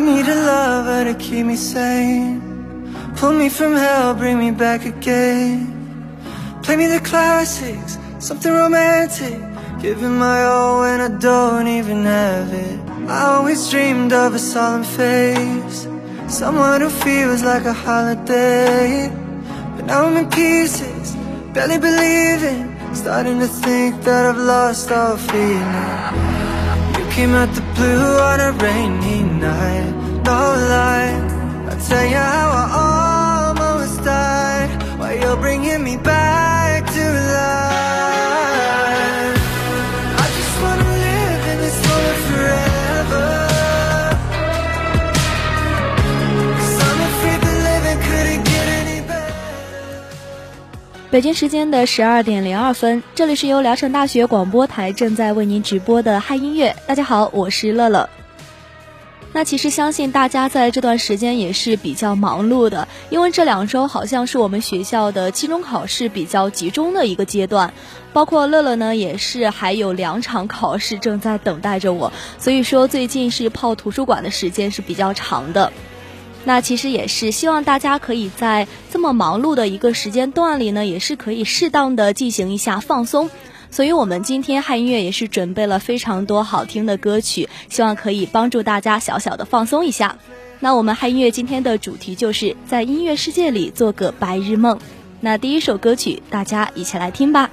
I need a lover to keep me sane. Pull me from hell, bring me back again. Play me the classics, something romantic. Giving my all when I don't even have it. I always dreamed of a solemn face. Someone who feels like a holiday. But now I'm in pieces, barely believing. Starting to think that I've lost all feeling. You came out the blue on a rainy night. No lie, I'll tell you how I almost died While you're bringing me back 北京时间的十二点零二分，这里是由聊城大学广播台正在为您直播的嗨音乐。大家好，我是乐乐。那其实相信大家在这段时间也是比较忙碌的，因为这两周好像是我们学校的期中考试比较集中的一个阶段，包括乐乐呢也是还有两场考试正在等待着我，所以说最近是泡图书馆的时间是比较长的。那其实也是希望大家可以在这么忙碌的一个时间段里呢，也是可以适当的进行一下放松。所以，我们今天汉音乐也是准备了非常多好听的歌曲，希望可以帮助大家小小的放松一下。那我们汉音乐今天的主题就是在音乐世界里做个白日梦。那第一首歌曲，大家一起来听吧。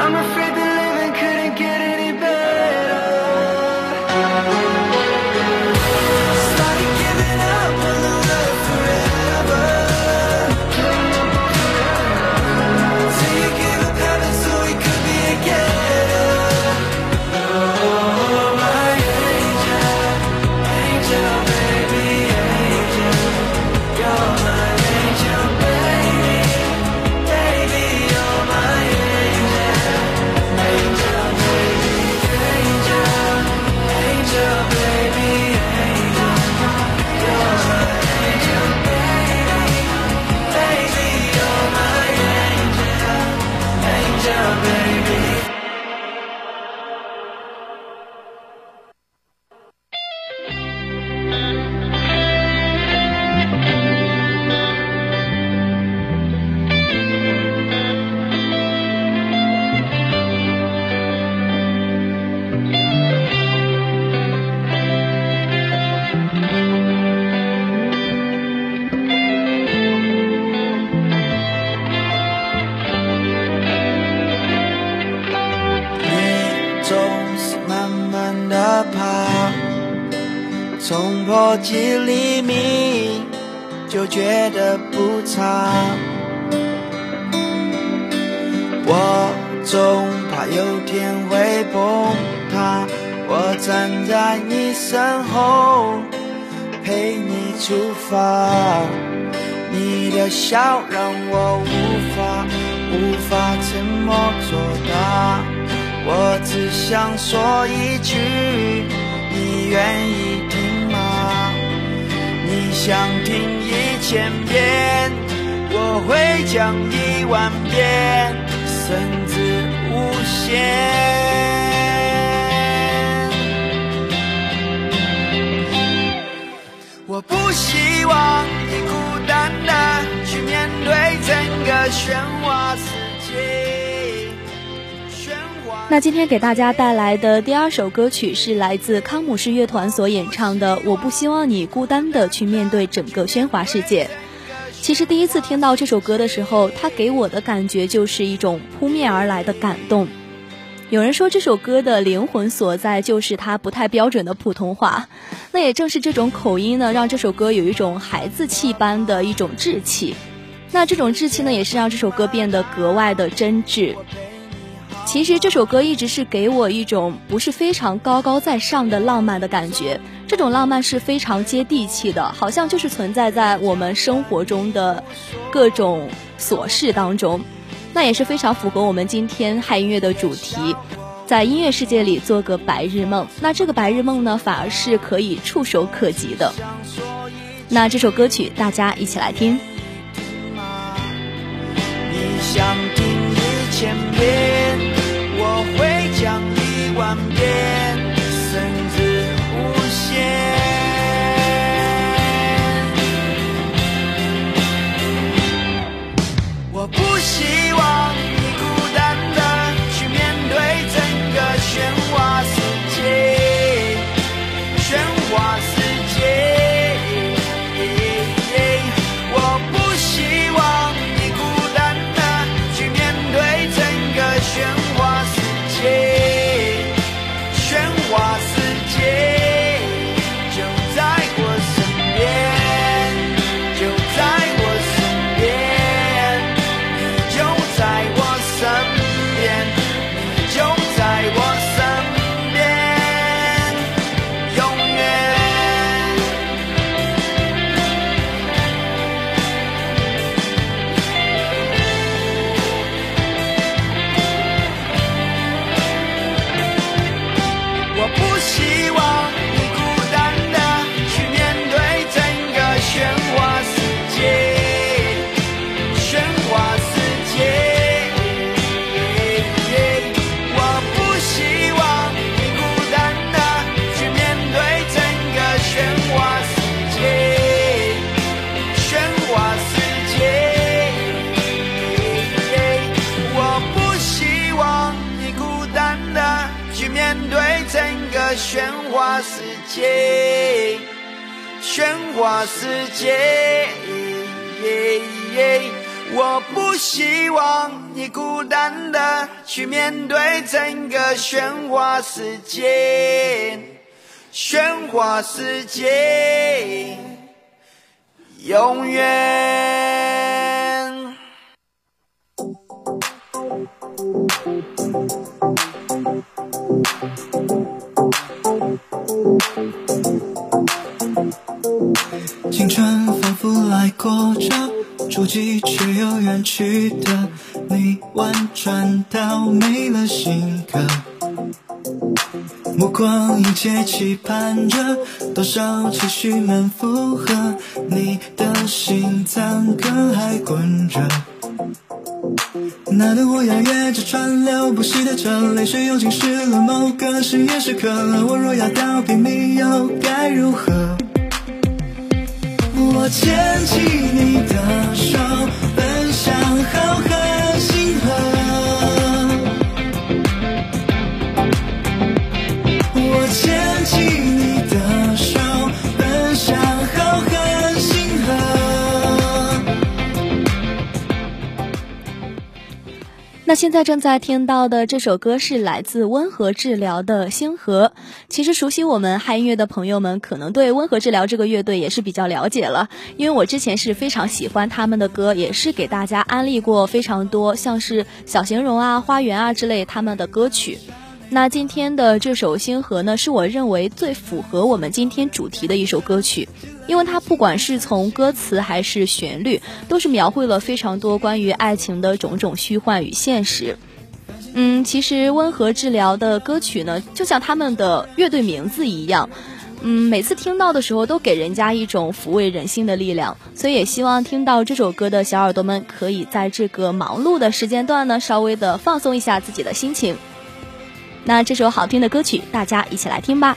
I'm afraid the living couldn't get any better 出发。你的笑让我无法无法沉默作答，我只想说一句，你愿意听吗？你想听一千遍，我会讲一万遍，甚至无限。我不希望你孤单的去面对整个喧哗世界。那今天给大家带来的第二首歌曲是来自康姆士乐团所演唱的《我不希望你孤单的去面对整个喧哗世界》。其实第一次听到这首歌的时候，它给我的感觉就是一种扑面而来的感动。有人说这首歌的灵魂所在就是它不太标准的普通话，那也正是这种口音呢，让这首歌有一种孩子气般的一种稚气。那这种稚气呢，也是让这首歌变得格外的真挚。其实这首歌一直是给我一种不是非常高高在上的浪漫的感觉，这种浪漫是非常接地气的，好像就是存在在我们生活中的各种琐事当中。那也是非常符合我们今天嗨音乐的主题，在音乐世界里做个白日梦。那这个白日梦呢，反而是可以触手可及的。那这首歌曲，大家一起来听。你想听一千遍，我会讲一万遍，界，喧哗世界。我不希望你孤单的去面对整个喧哗世界，喧哗世界，永远。青春仿佛来过着，足迹却又远去的你，婉转到没了性格。目光一切期盼着，多少期许能符合你的心脏，可还滚着。那段我要越着川流不息的车，泪水又浸湿了某个深夜时刻。我若要道别你，又该如何？牵起你的手，奔向浩瀚星河。那现在正在听到的这首歌是来自温和治疗的《星河》。其实熟悉我们嗨音乐的朋友们，可能对温和治疗这个乐队也是比较了解了，因为我之前是非常喜欢他们的歌，也是给大家安利过非常多，像是小形容啊、花园啊之类他们的歌曲。那今天的这首《星河》呢，是我认为最符合我们今天主题的一首歌曲，因为它不管是从歌词还是旋律，都是描绘了非常多关于爱情的种种虚幻与现实。嗯，其实温和治疗的歌曲呢，就像他们的乐队名字一样，嗯，每次听到的时候都给人家一种抚慰人心的力量。所以也希望听到这首歌的小耳朵们，可以在这个忙碌的时间段呢，稍微的放松一下自己的心情。那这首好听的歌曲，大家一起来听吧。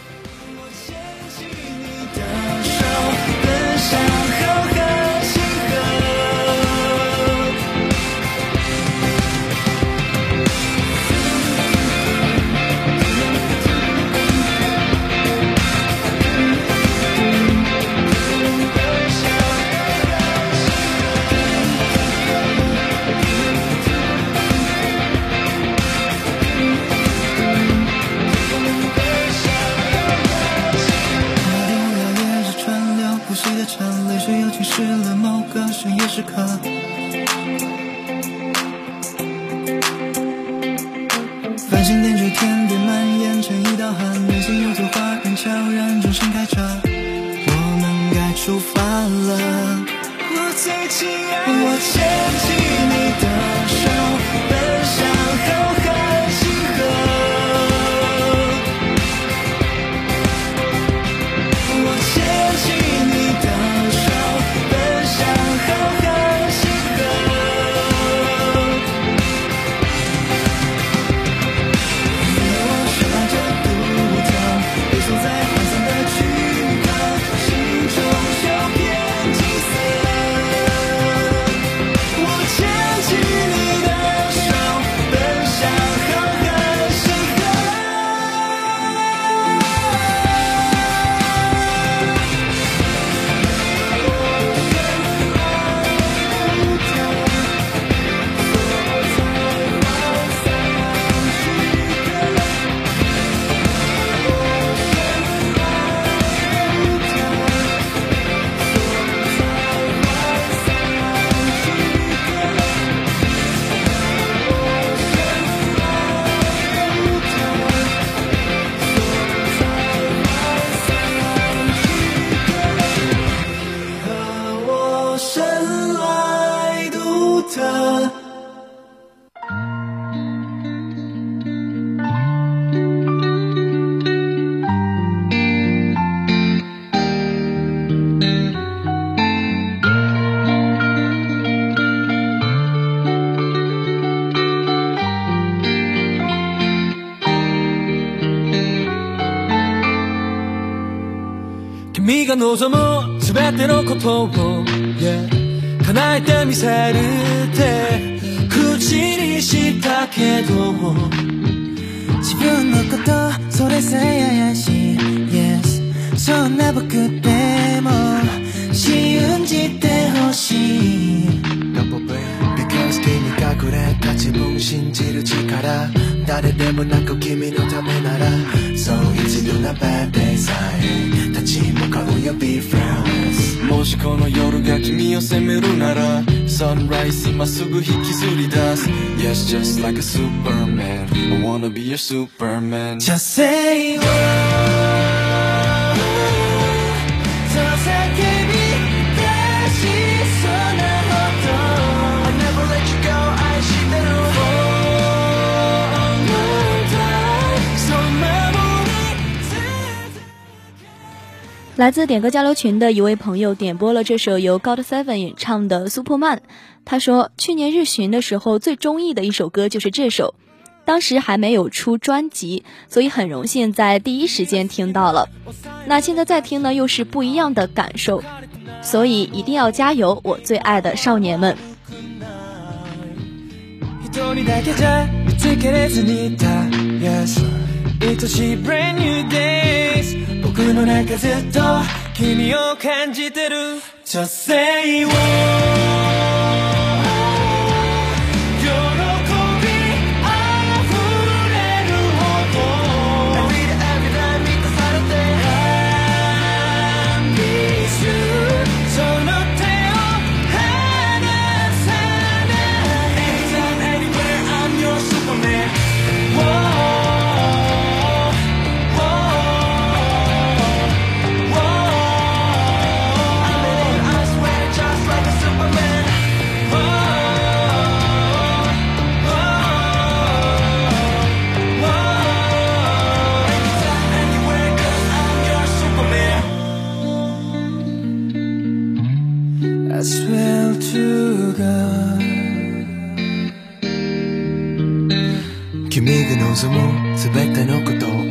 望む全てのことを、yeah 叶えてみせるって口にしたけど自分のことそれさえ怪しい Yes そんな僕でも信じてほしい。Because 君隠れた自分信じる力誰でもなく君のためならそう一度な bad day さえ立ち gonna be friends もしこの夜が君を責めるなら Sunrise 今すぐ引きずり出す Yes just like a superman I wanna be your superman Just say word 来自点歌交流群的一位朋友点播了这首由 God Seven 演唱的《Superman》。他说，去年日巡的时候最中意的一首歌就是这首，当时还没有出专辑，所以很荣幸在第一时间听到了。那现在再听呢，又是不一样的感受，所以一定要加油，我最爱的少年们。僕の中ずっと君を感じてる女性を君が望む全てのことを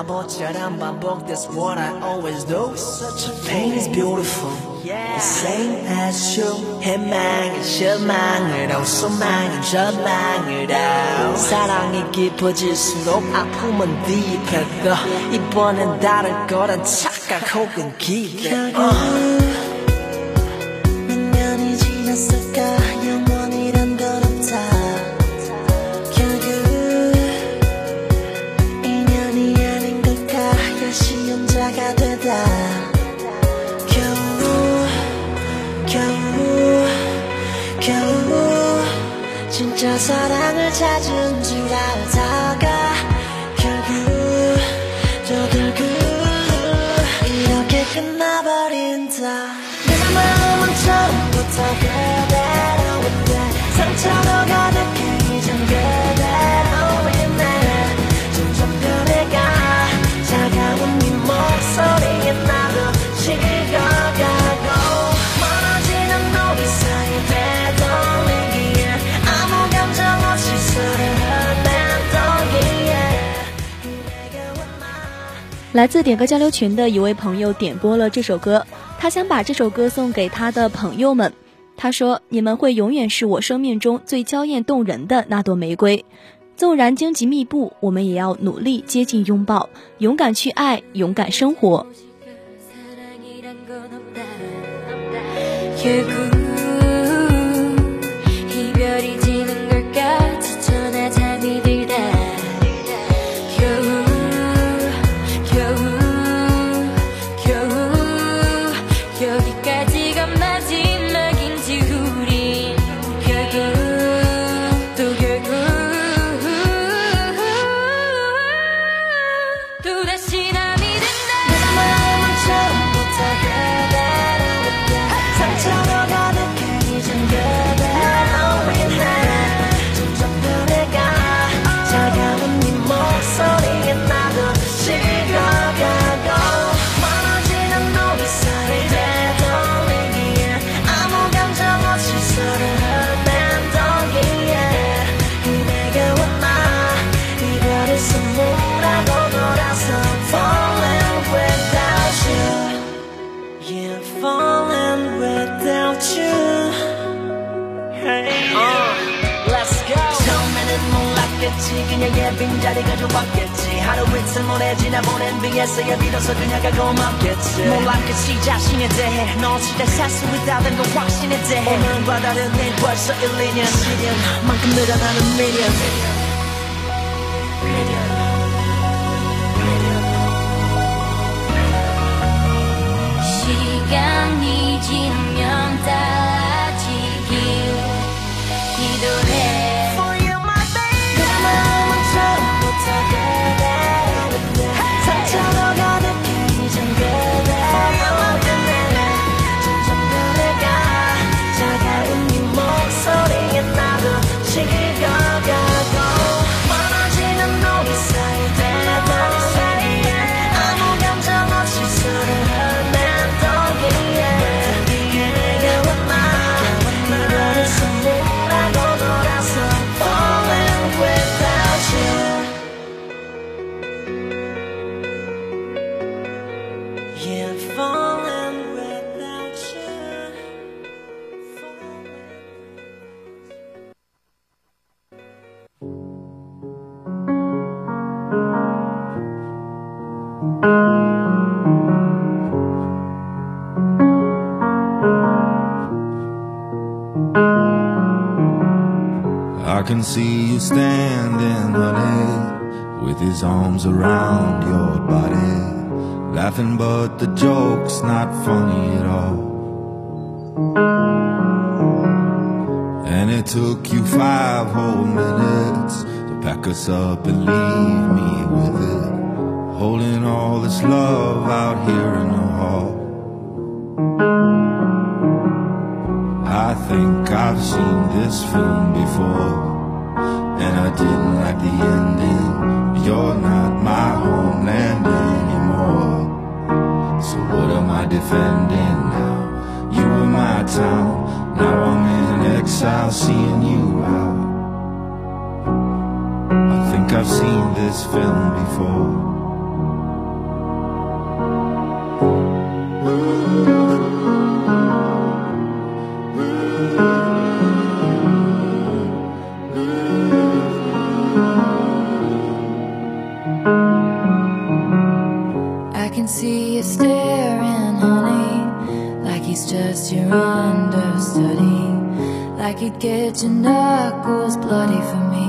바보처럼 반복, that's what I always do. Such a pain is beautiful. The same as you. 희망은 실망으로, 소망은 절망으로. 사랑이 깊어질수록 아픔은 딥해져. 이번엔 다를 거란 착각 혹은 기대. Uh. 겨우 진짜 사랑을 찾은 줄 알다가 결국 또 결국 이렇게 끝나버린다. 내가 마음은 처음부터 그대로인데 상처로 가득해 来自点歌交流群的一位朋友点播了这首歌，他想把这首歌送给他的朋友们。他说：“你们会永远是我生命中最娇艳动人的那朵玫瑰，纵然荆棘密布，我们也要努力接近拥抱，勇敢去爱，勇敢生活。” 그녀의 빈자리가 좋았겠지. 하루 이틀 모래 지나보낸 뒤에서야 비로소 그녀가 고맙겠지. 몰랐겠지 자신에 대해. 너 진짜 살수 있다는 건 확신에 대해. 오늘과 다른 일 벌써 1, 2년 시련만큼 늘어나는 미련 laughing, but the joke's not funny at all. And it took you five whole minutes to pack us up and leave me with it. Holding all this love out here in the hall. I think I've seen this film before, and I didn't like the ending. You're not my homeland anymore my defending now. You were my town, now I'm in exile seeing you out. I think I've seen this film before. I can see you stare just your understudy. Like you'd get your knuckles bloody for me.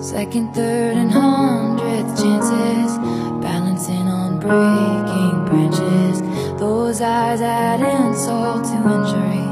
Second, third, and hundredth chances. Balancing on breaking branches. Those eyes add insult to injury.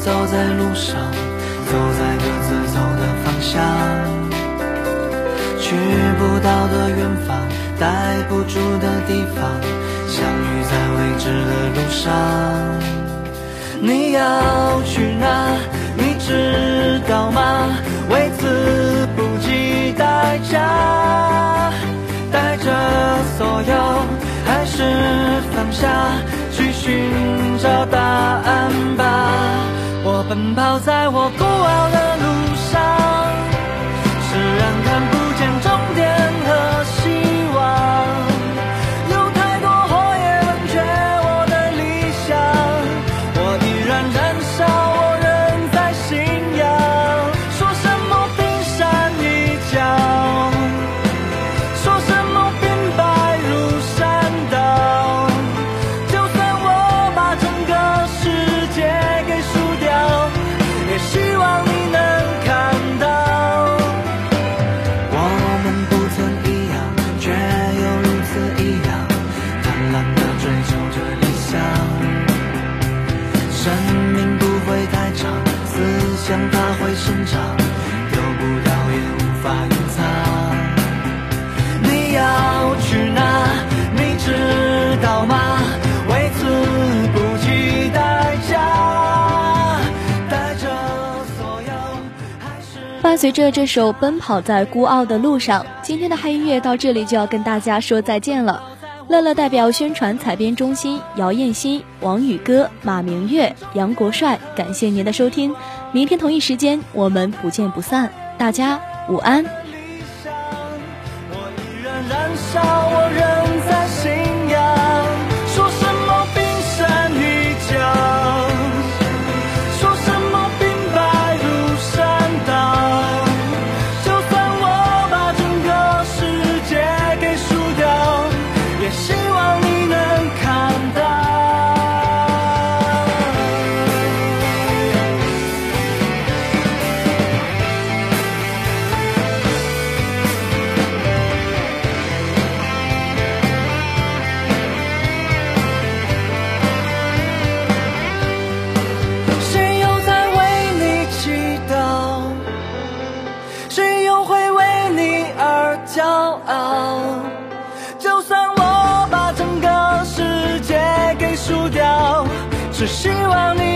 走在路上走在各自走的方向去不到的远方待不住的地方。相遇在未知的路上你要去哪你知道吗？为此不计代价带着所有还是放下去寻找答案吧。我奔跑在我孤傲的随着这首《奔跑在孤傲的路上》，今天的嗨音乐到这里就要跟大家说再见了。乐乐代表宣传采编中心姚燕欣、王宇歌、马明月、杨国帅，感谢您的收听。明天同一时间我们不见不散，大家午安。我依然燃烧，我仍只希望你